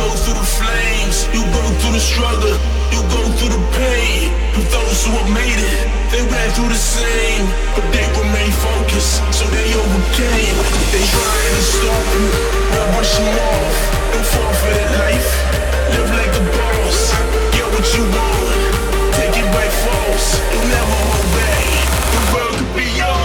go through the flames, you go through the struggle, you go through the pain. But those who have made it, they went through the same, but they remain focused, so they overcame. They try to stop you, but brush them off. Don't fall for that life. Live like a boss. Get what you want. Take it by force. You never obey. The world could be yours.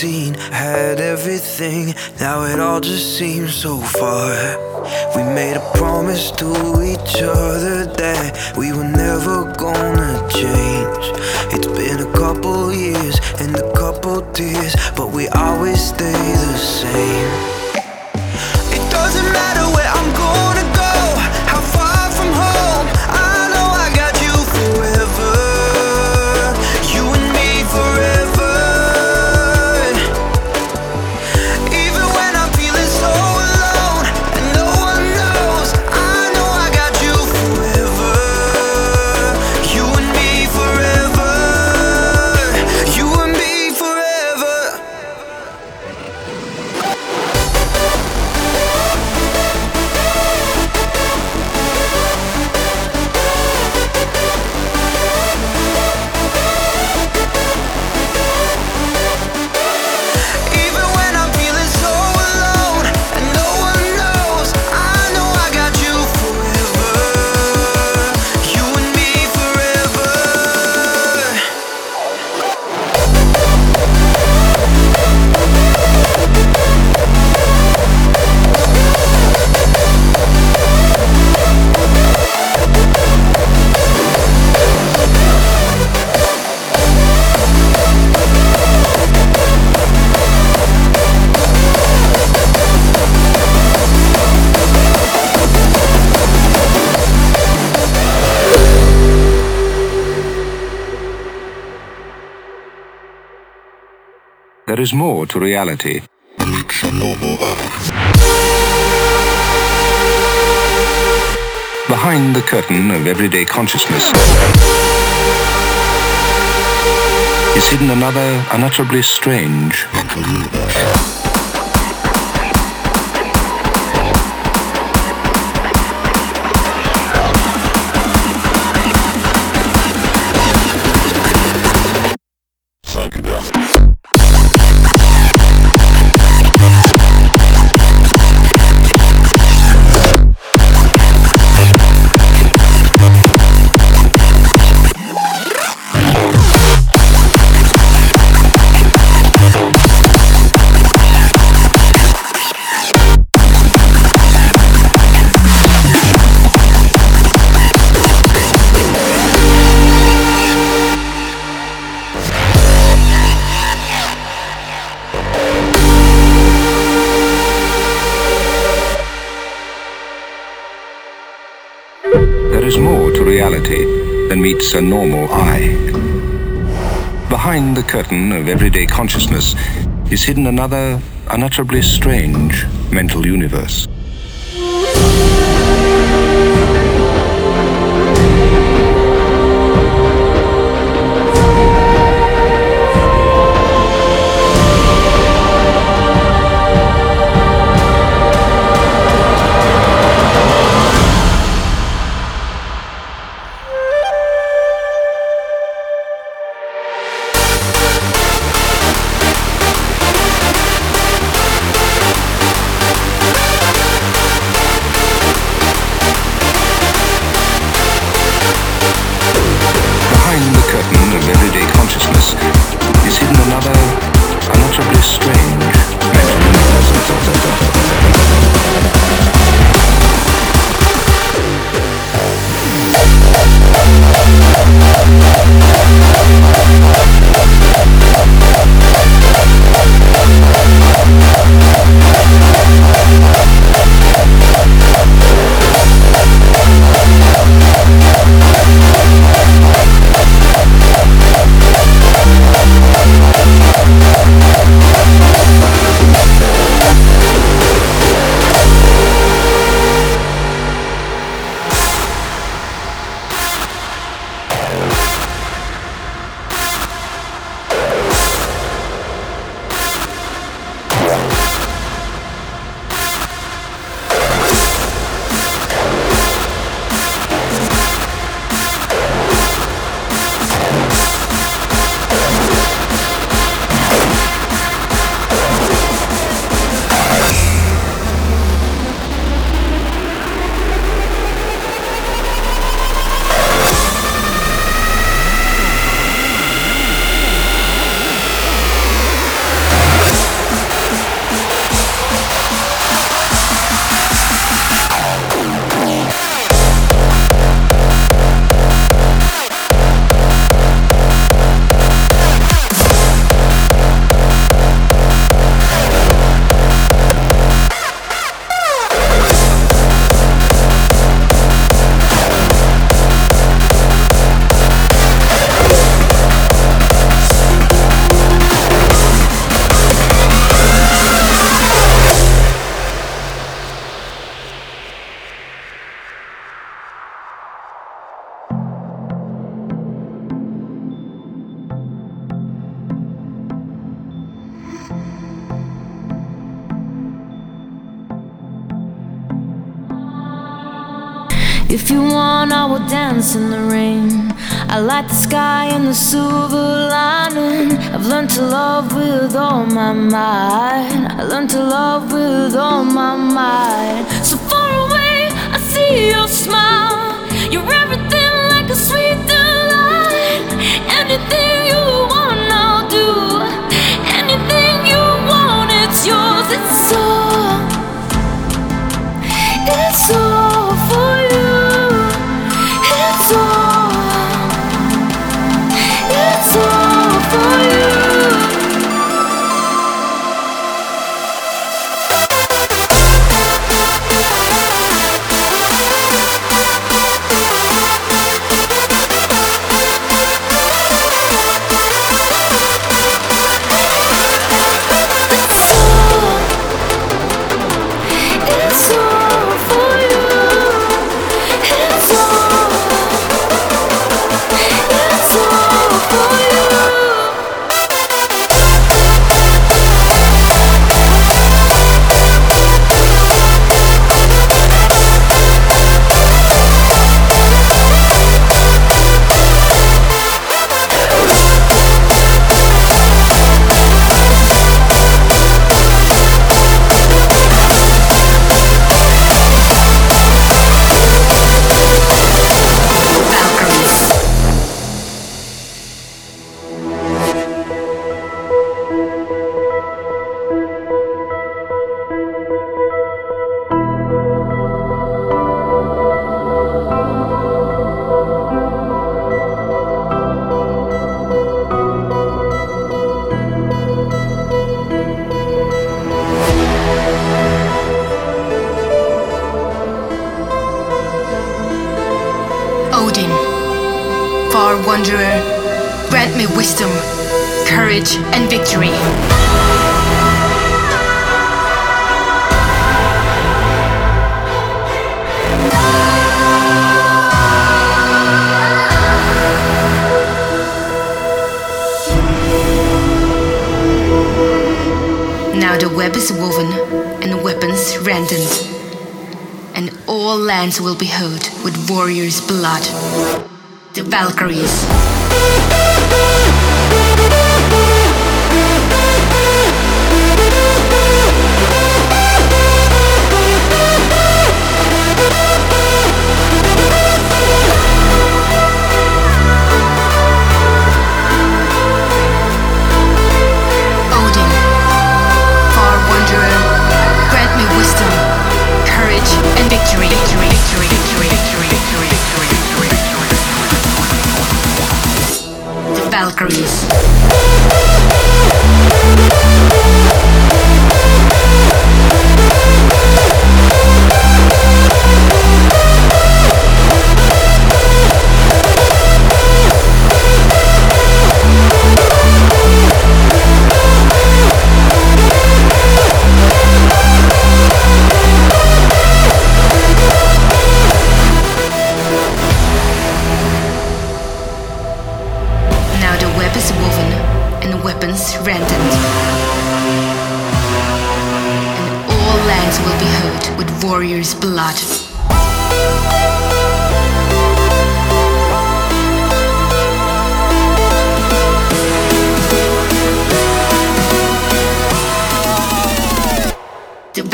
17, had everything, now it all just seems so far. We made a promise to each other that we were never gonna change. It's been a couple years and a couple tears, but we always stay the same. It doesn't matter where There is more to reality. Behind the curtain of everyday consciousness is hidden another unutterably strange a normal eye. Behind the curtain of everyday consciousness is hidden another unutterably strange mental universe. Dance in the rain. I light the sky in the silver lining. I've learned to love with all my might. I learned to love with all my might. So far away, I see your smile. You're everything like a sweet delight. Anything you want, I'll do. Anything you want, it's yours. It's all. It's all for you. It's all for you. Valkyries. Valkyries.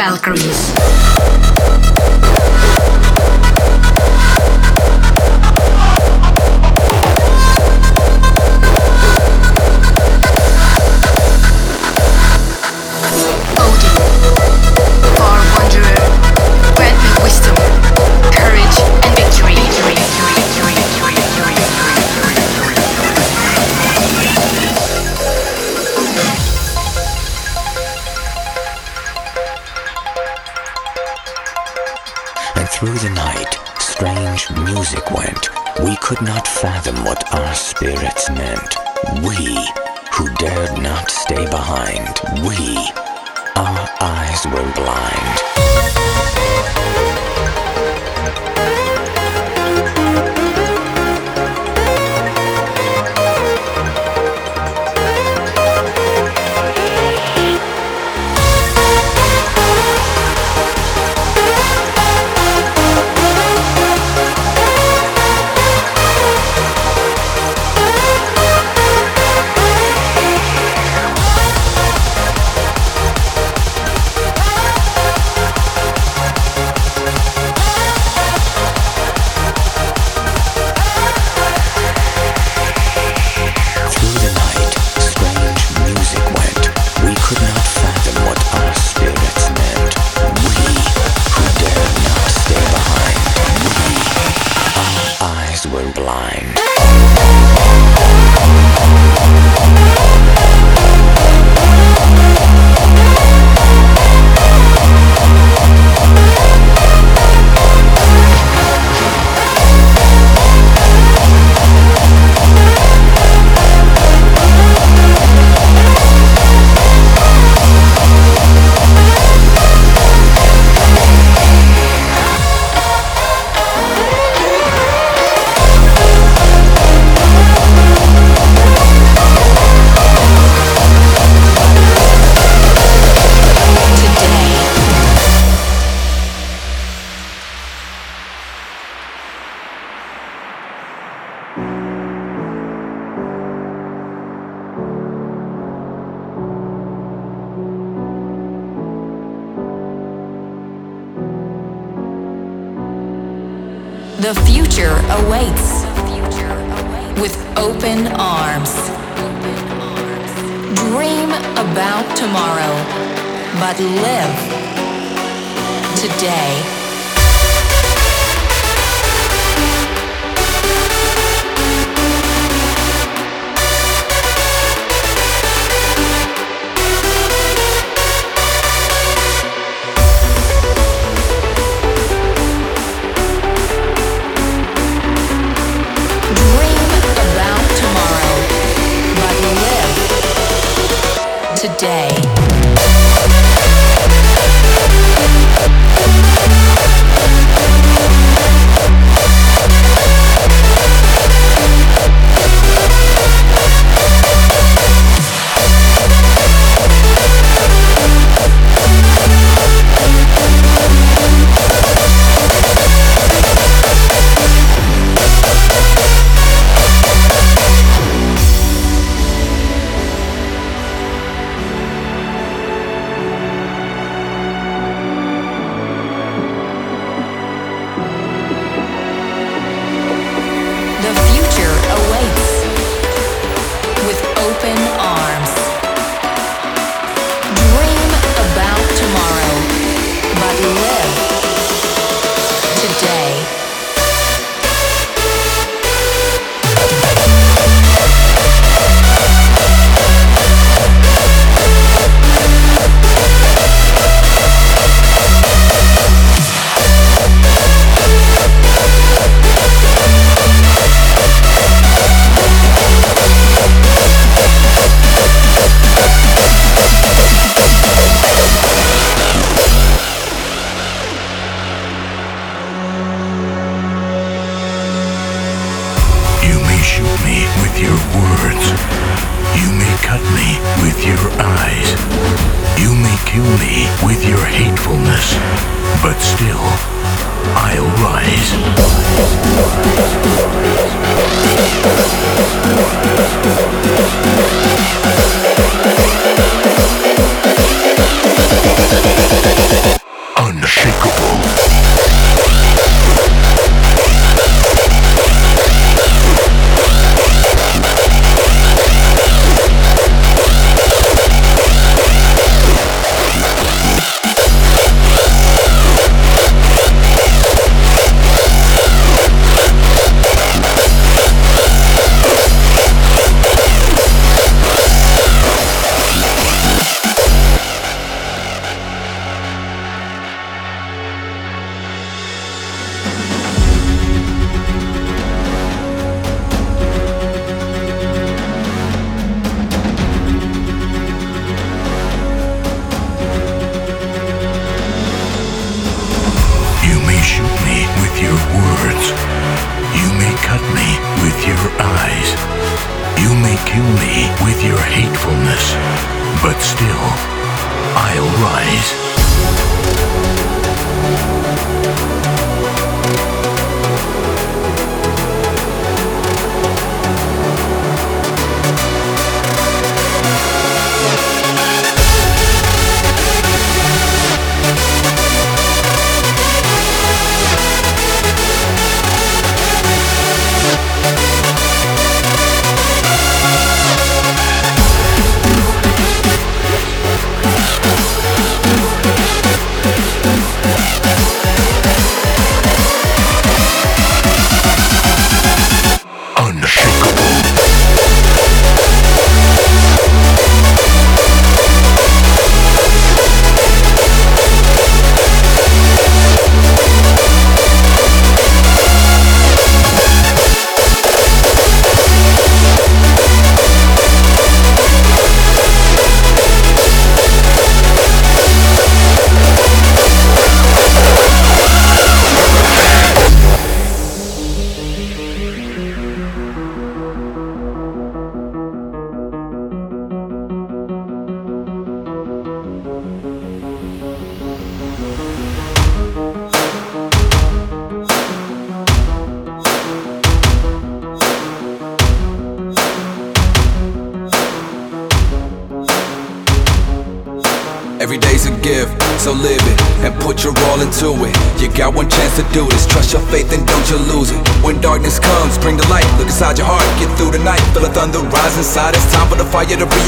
Valkyries. Could not fathom what our spirits meant. We, who dared not stay behind. We, our eyes were blind. Me with your hatefulness. But still, I'll rise. inside. It's time for the fire to be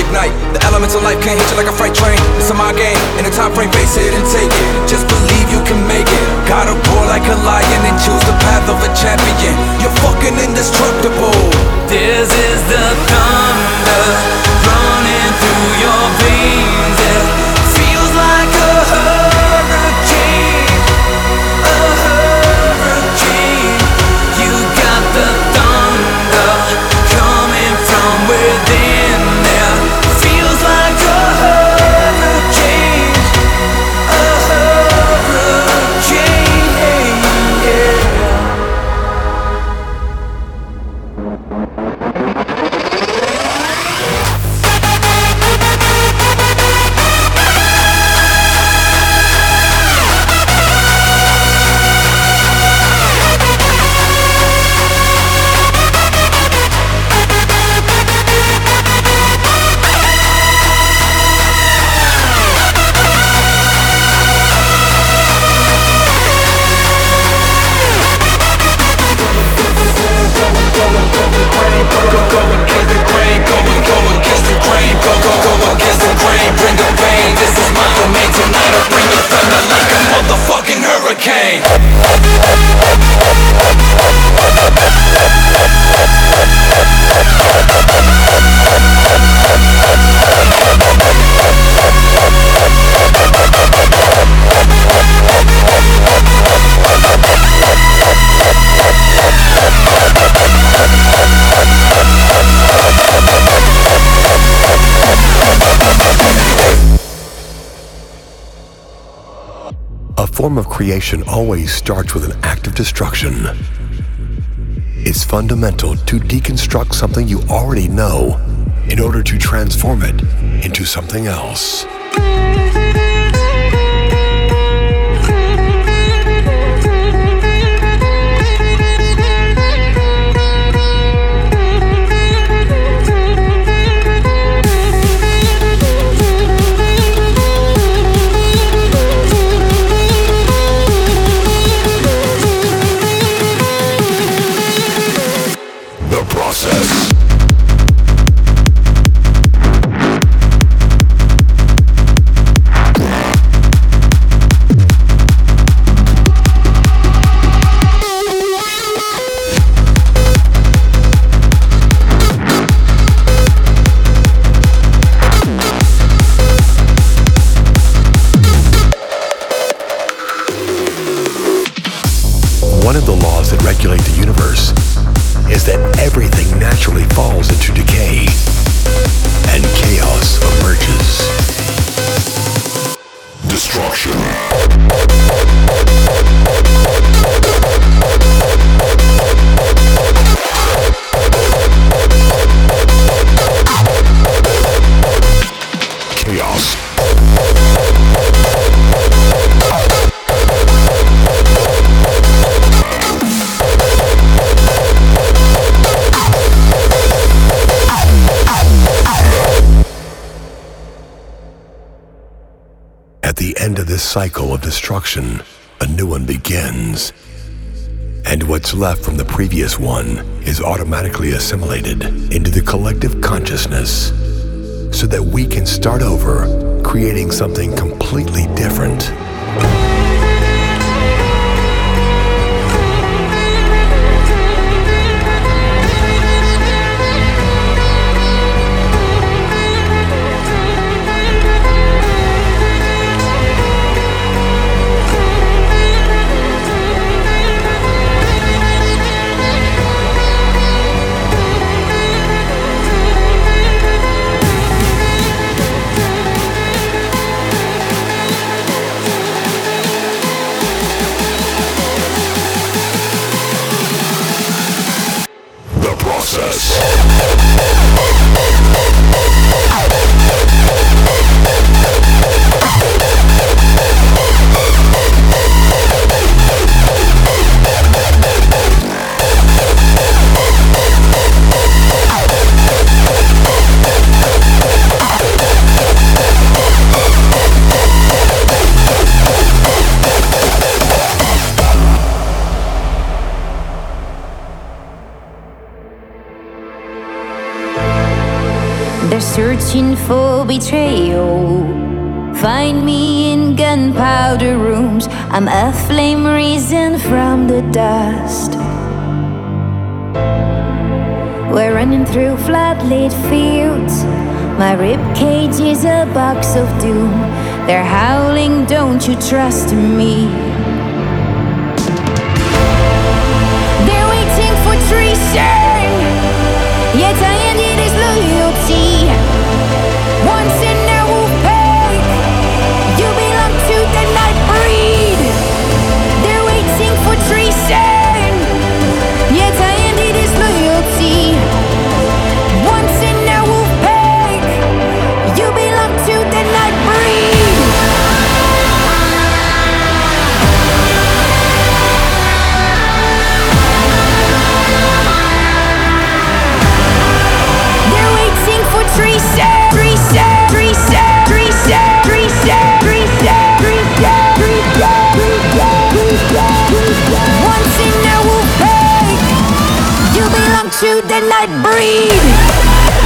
form of creation always starts with an act of destruction. It's fundamental to deconstruct something you already know in order to transform it into something else. the universe. destruction, a new one begins. And what's left from the previous one is automatically assimilated into the collective consciousness so that we can start over creating something completely different. betrayal. Find me in gunpowder rooms. I'm a flame risen from the dust. We're running through floodlit fields. My ribcage is a box of doom. They're howling, don't you trust me? midnight breed.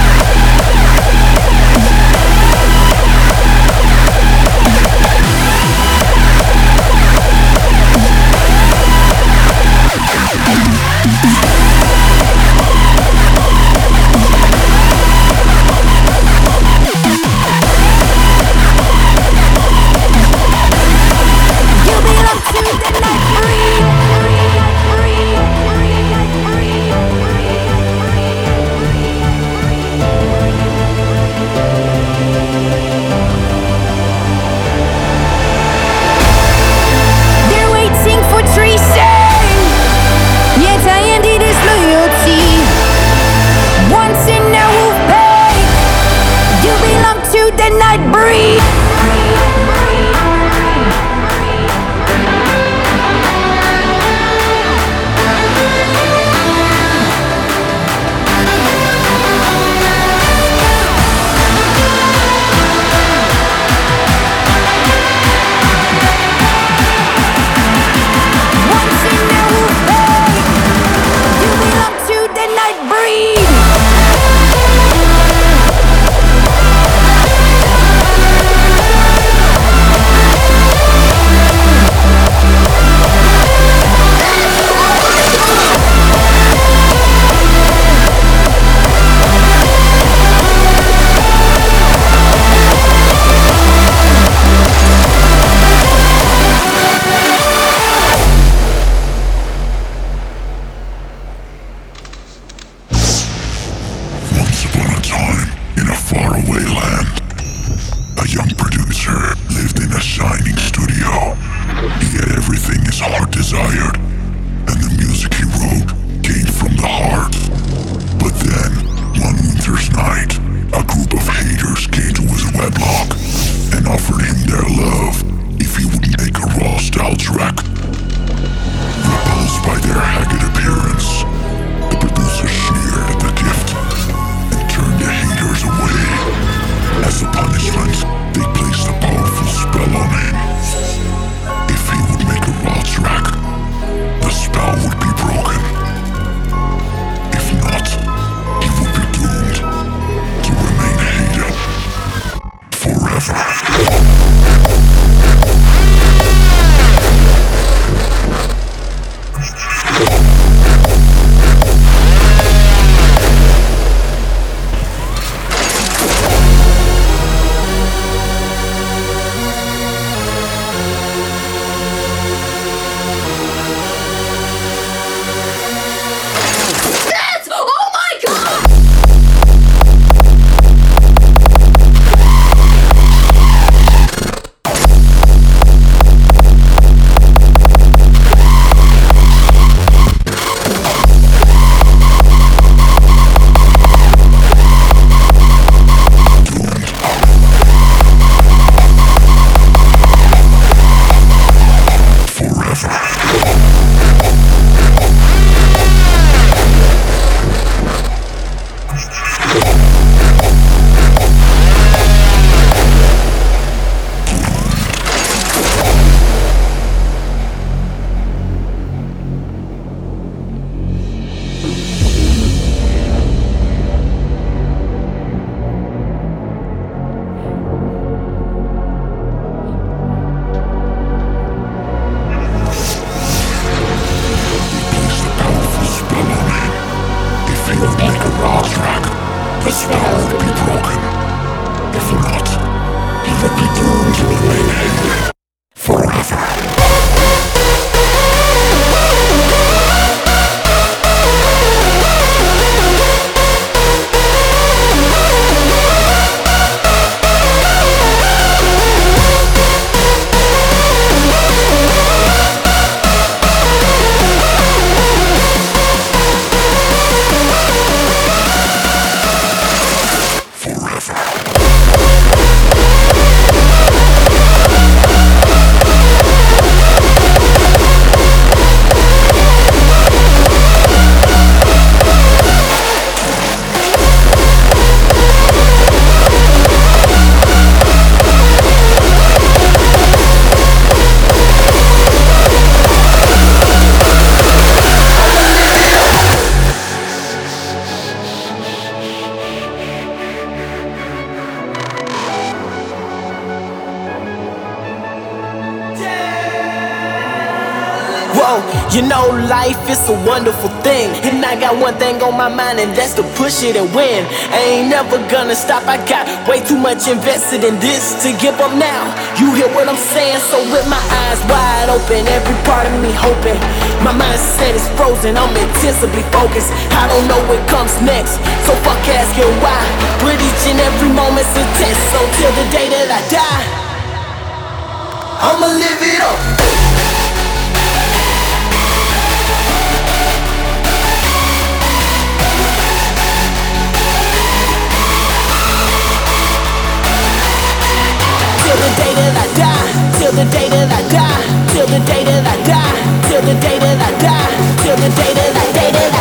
This vow will be broken. If not, he will be doomed to remain angry forever. You know, life is a wonderful thing. And I got one thing on my mind, and that's to push it and win. I ain't never gonna stop. I got way too much invested in this to give up now. You hear what I'm saying? So, with my eyes wide open, every part of me hoping. My mindset is frozen, I'm intensely focused. I don't know what comes next, so fuck asking why. But each and every moment's a test, so till the day that I die, I'ma live it up. Till the day that I die, till the day that I die, till the day that I die, till the day that I die, till the day that I day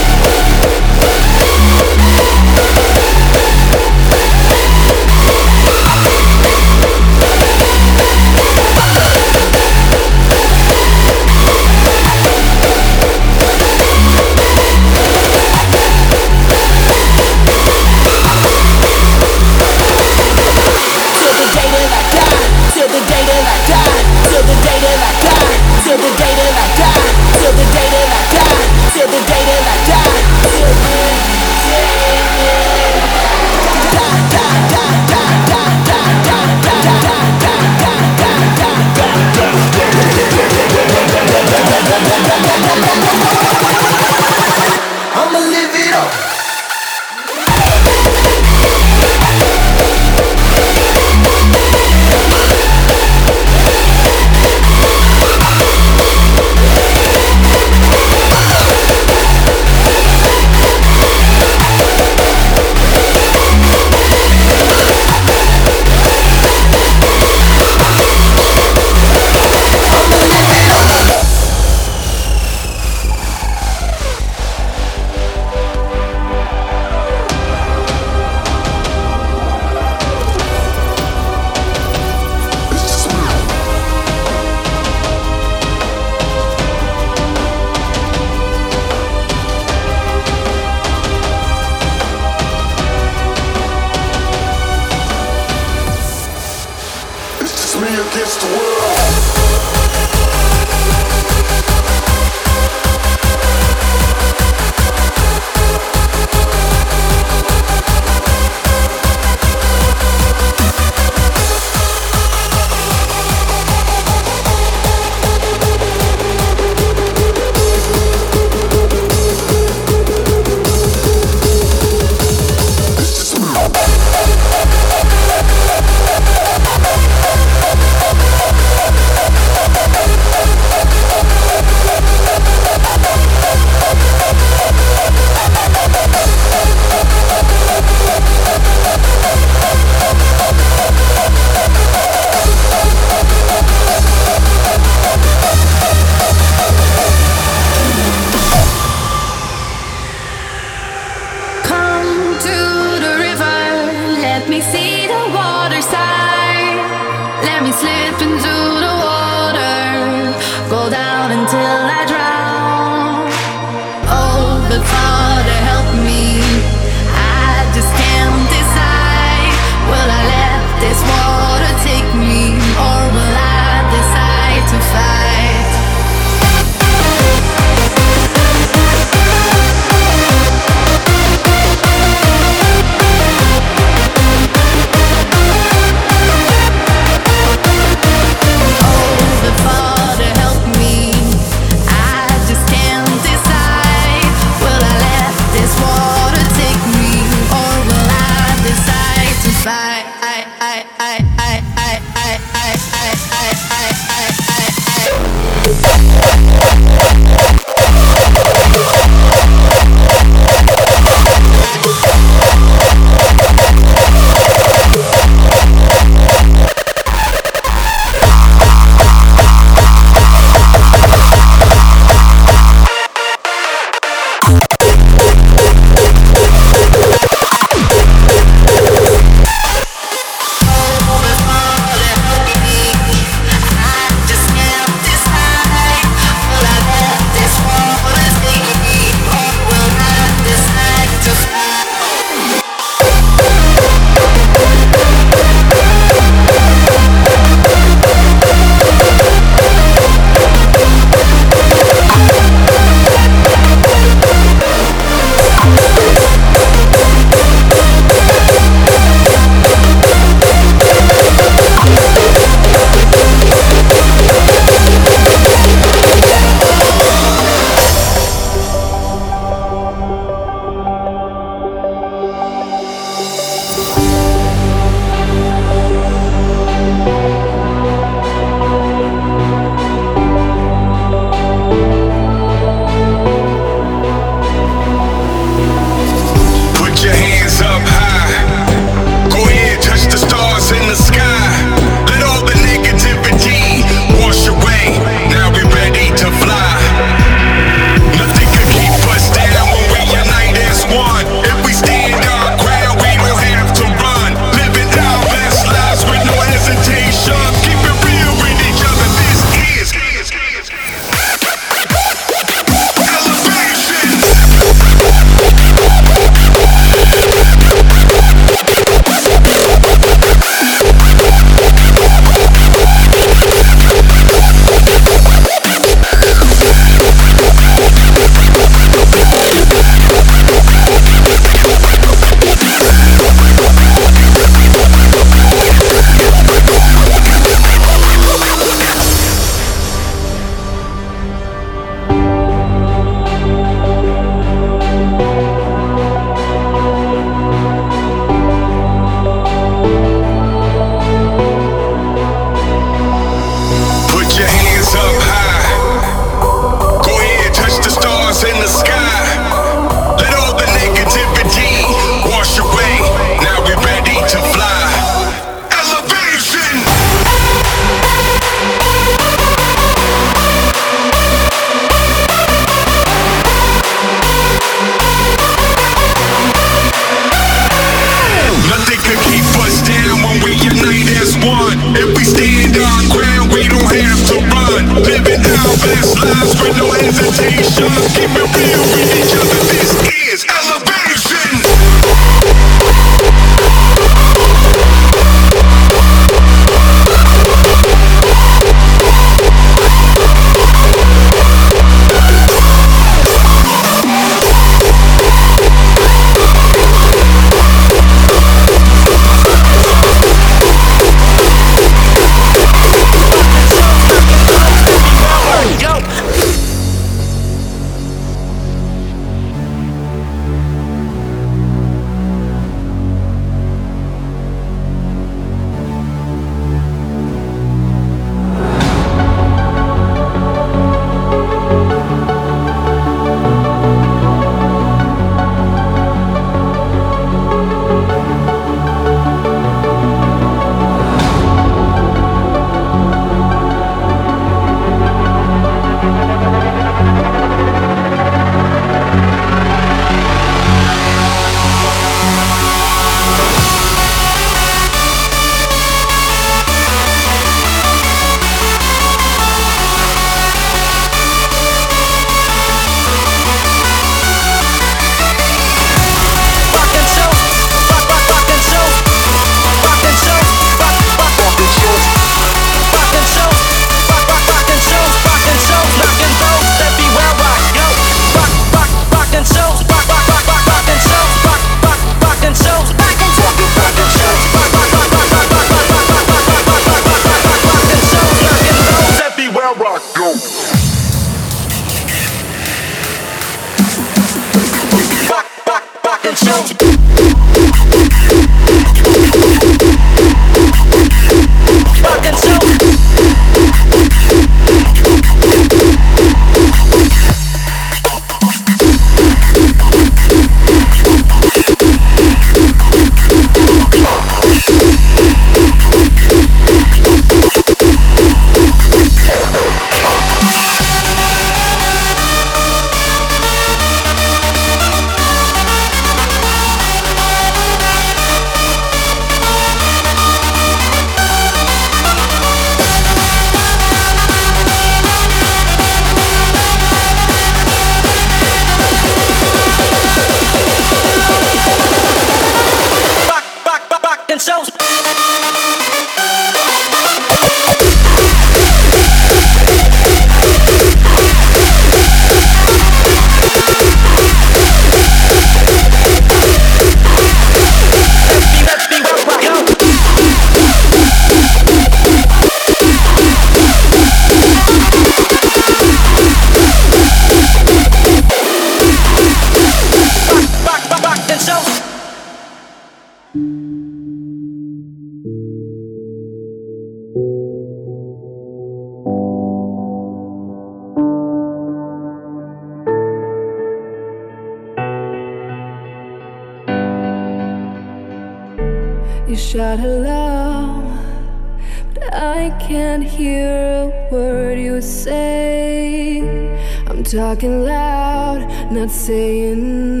Talking loud, not saying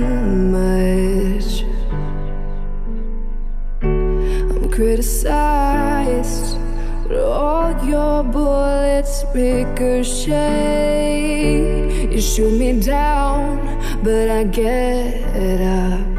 much. I'm criticized, but all your bullets ricochet. You shoot me down, but I get up.